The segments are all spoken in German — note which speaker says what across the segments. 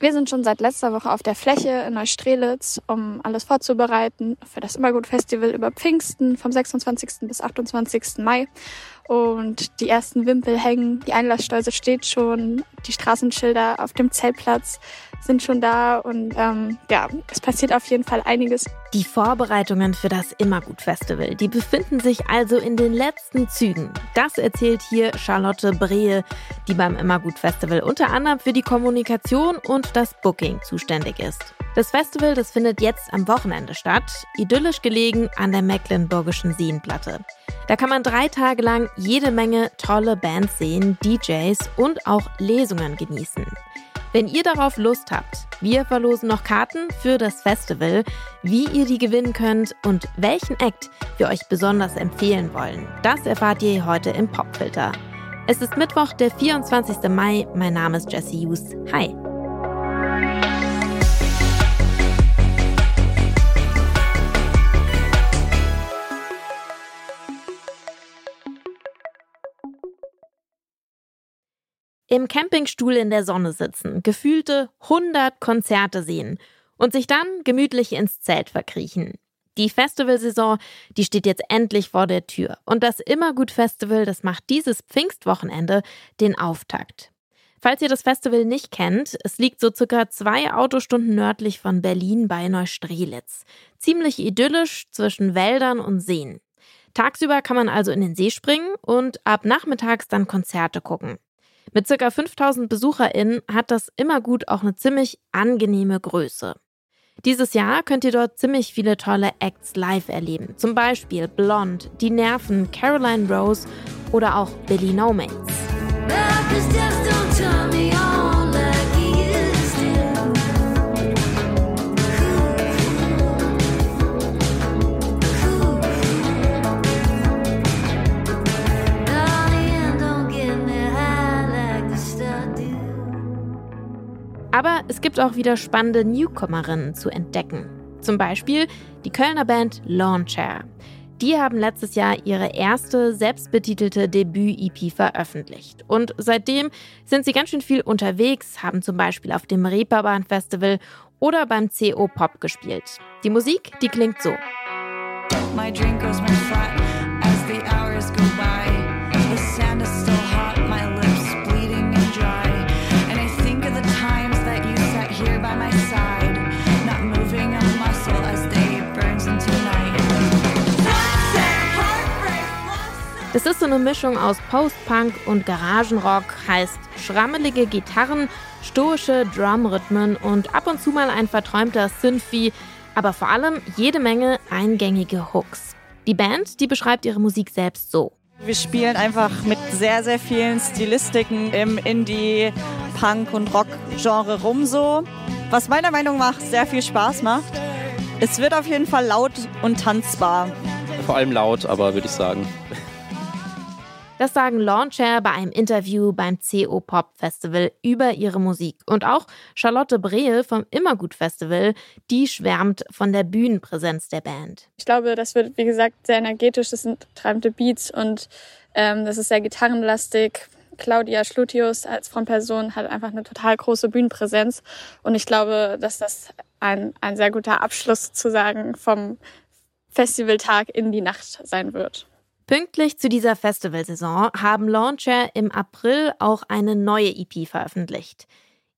Speaker 1: Wir sind schon seit letzter Woche auf der Fläche in Neustrelitz, um alles vorzubereiten für das Immergut-Festival über Pfingsten vom 26. bis 28. Mai. Und die ersten Wimpel hängen, die Einlassstolze steht schon, die Straßenschilder auf dem Zeltplatz sind schon da und ähm, ja, es passiert auf jeden Fall einiges.
Speaker 2: Die Vorbereitungen für das Immergut-Festival, die befinden sich also in den letzten Zügen. Das erzählt hier Charlotte Brehe, die beim Immergut-Festival unter anderem für die Kommunikation und das Booking zuständig ist. Das Festival, das findet jetzt am Wochenende statt, idyllisch gelegen an der Mecklenburgischen Seenplatte. Da kann man drei Tage lang jede Menge tolle Bands sehen, DJs und auch Lesungen genießen. Wenn ihr darauf Lust habt, wir verlosen noch Karten für das Festival, wie ihr die gewinnen könnt und welchen Act wir euch besonders empfehlen wollen. Das erfahrt ihr heute im Popfilter. Es ist Mittwoch, der 24. Mai. Mein Name ist Jesse Hughes. Hi. Im Campingstuhl in der Sonne sitzen, gefühlte 100 Konzerte sehen und sich dann gemütlich ins Zelt verkriechen. Die Festivalsaison, die steht jetzt endlich vor der Tür und das Immergut Festival, das macht dieses Pfingstwochenende den Auftakt. Falls ihr das Festival nicht kennt, es liegt so circa zwei Autostunden nördlich von Berlin bei Neustrelitz. Ziemlich idyllisch zwischen Wäldern und Seen. Tagsüber kann man also in den See springen und ab nachmittags dann Konzerte gucken. Mit ca. 5000 BesucherInnen hat das immer gut auch eine ziemlich angenehme Größe. Dieses Jahr könnt ihr dort ziemlich viele tolle Acts live erleben. Zum Beispiel Blond, Die Nerven, Caroline Rose oder auch Billy No Mates. Es gibt auch wieder spannende Newcomerinnen zu entdecken. Zum Beispiel die Kölner Band Launcher. Die haben letztes Jahr ihre erste selbstbetitelte Debüt-EP veröffentlicht. Und seitdem sind sie ganz schön viel unterwegs, haben zum Beispiel auf dem Reeperbahn Festival oder beim CO Pop gespielt. Die Musik, die klingt so. My drink goes more Das ist so eine Mischung aus Post-Punk und Garagenrock, heißt schrammelige Gitarren, stoische Drumrhythmen und ab und zu mal ein verträumter Synthie, aber vor allem jede Menge eingängige Hooks. Die Band, die beschreibt ihre Musik selbst so.
Speaker 3: Wir spielen einfach mit sehr, sehr vielen Stilistiken im Indie, Punk und Rock-Genre rum so, was meiner Meinung nach sehr viel Spaß macht. Es wird auf jeden Fall laut und tanzbar.
Speaker 4: Vor allem laut, aber würde ich sagen.
Speaker 2: Das sagen Launcher bei einem Interview beim CO Pop Festival über ihre Musik. Und auch Charlotte Brehe vom Immergut Festival, die schwärmt von der Bühnenpräsenz der Band.
Speaker 1: Ich glaube, das wird, wie gesagt, sehr energetisch. Das sind treibende Beats und ähm, das ist sehr gitarrenlastig. Claudia Schlutius als Frontperson hat einfach eine total große Bühnenpräsenz. Und ich glaube, dass das ein, ein sehr guter Abschluss sozusagen vom Festivaltag in die Nacht sein wird.
Speaker 2: Pünktlich zu dieser Festivalsaison haben Launcher im April auch eine neue EP veröffentlicht.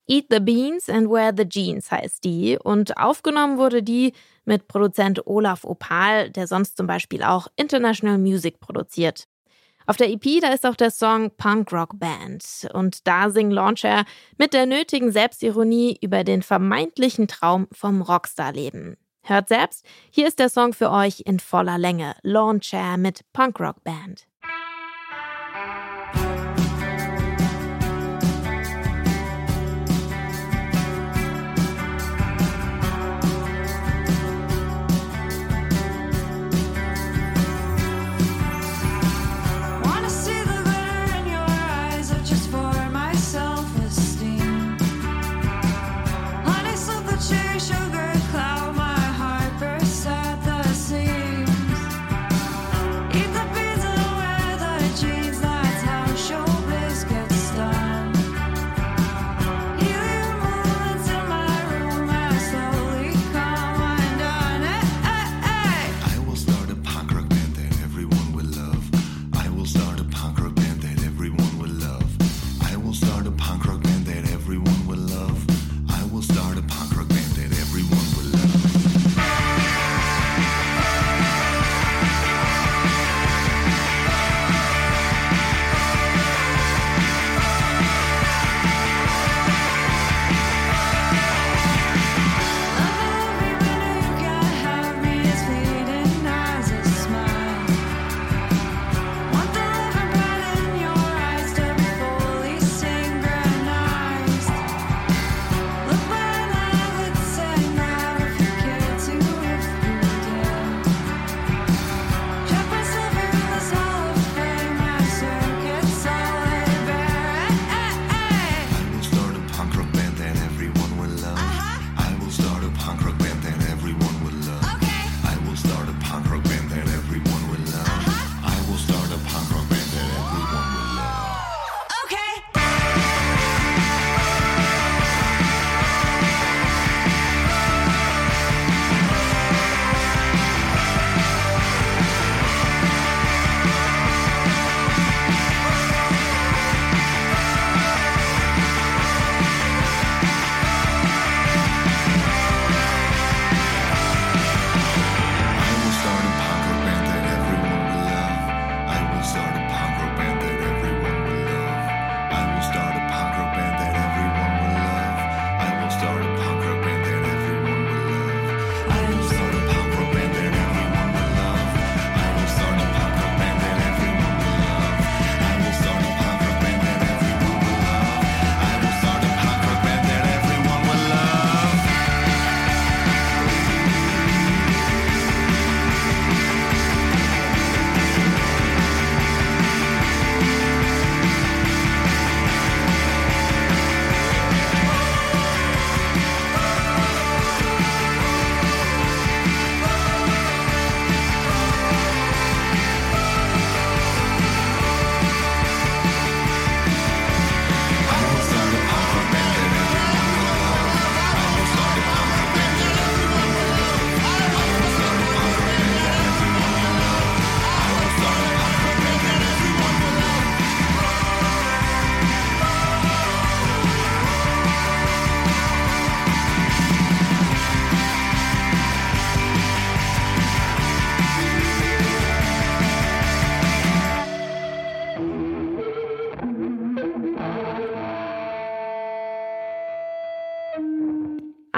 Speaker 2: Eat the Beans and Wear the Jeans heißt die und aufgenommen wurde die mit Produzent Olaf Opal, der sonst zum Beispiel auch International Music produziert. Auf der EP, da ist auch der Song Punk Rock Band und da singen Launcher mit der nötigen Selbstironie über den vermeintlichen Traum vom Rockstar-Leben. Hört selbst, hier ist der Song für euch in voller Länge. Lawn Chair mit Punkrock Band.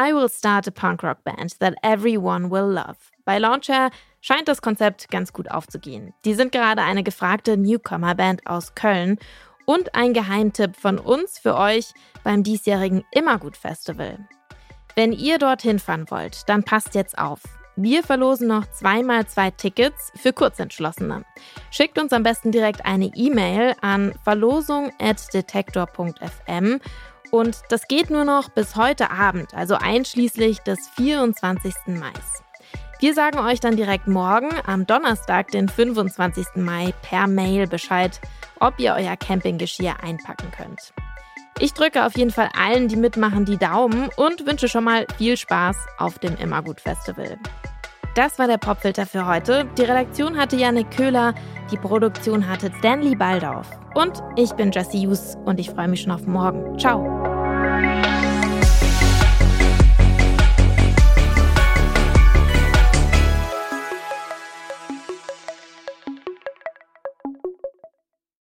Speaker 2: I will start a punk rock band that everyone will love. Bei Launcher scheint das Konzept ganz gut aufzugehen. Die sind gerade eine gefragte Newcomer-Band aus Köln und ein Geheimtipp von uns für euch beim diesjährigen Immergut Festival. Wenn ihr dorthin fahren wollt, dann passt jetzt auf. Wir verlosen noch zweimal zwei Tickets für Kurzentschlossene. Schickt uns am besten direkt eine E-Mail an verlosung.detektor.fm und das geht nur noch bis heute Abend, also einschließlich des 24. Mai. Wir sagen euch dann direkt morgen, am Donnerstag, den 25. Mai, per Mail Bescheid, ob ihr euer Campinggeschirr einpacken könnt. Ich drücke auf jeden Fall allen, die mitmachen, die Daumen und wünsche schon mal viel Spaß auf dem Immergut Festival. Das war der Popfilter für heute. Die Redaktion hatte Janik Köhler, die Produktion hatte Stanley Baldauf. Und ich bin Jessie Hughes und ich freue mich schon auf morgen. Ciao!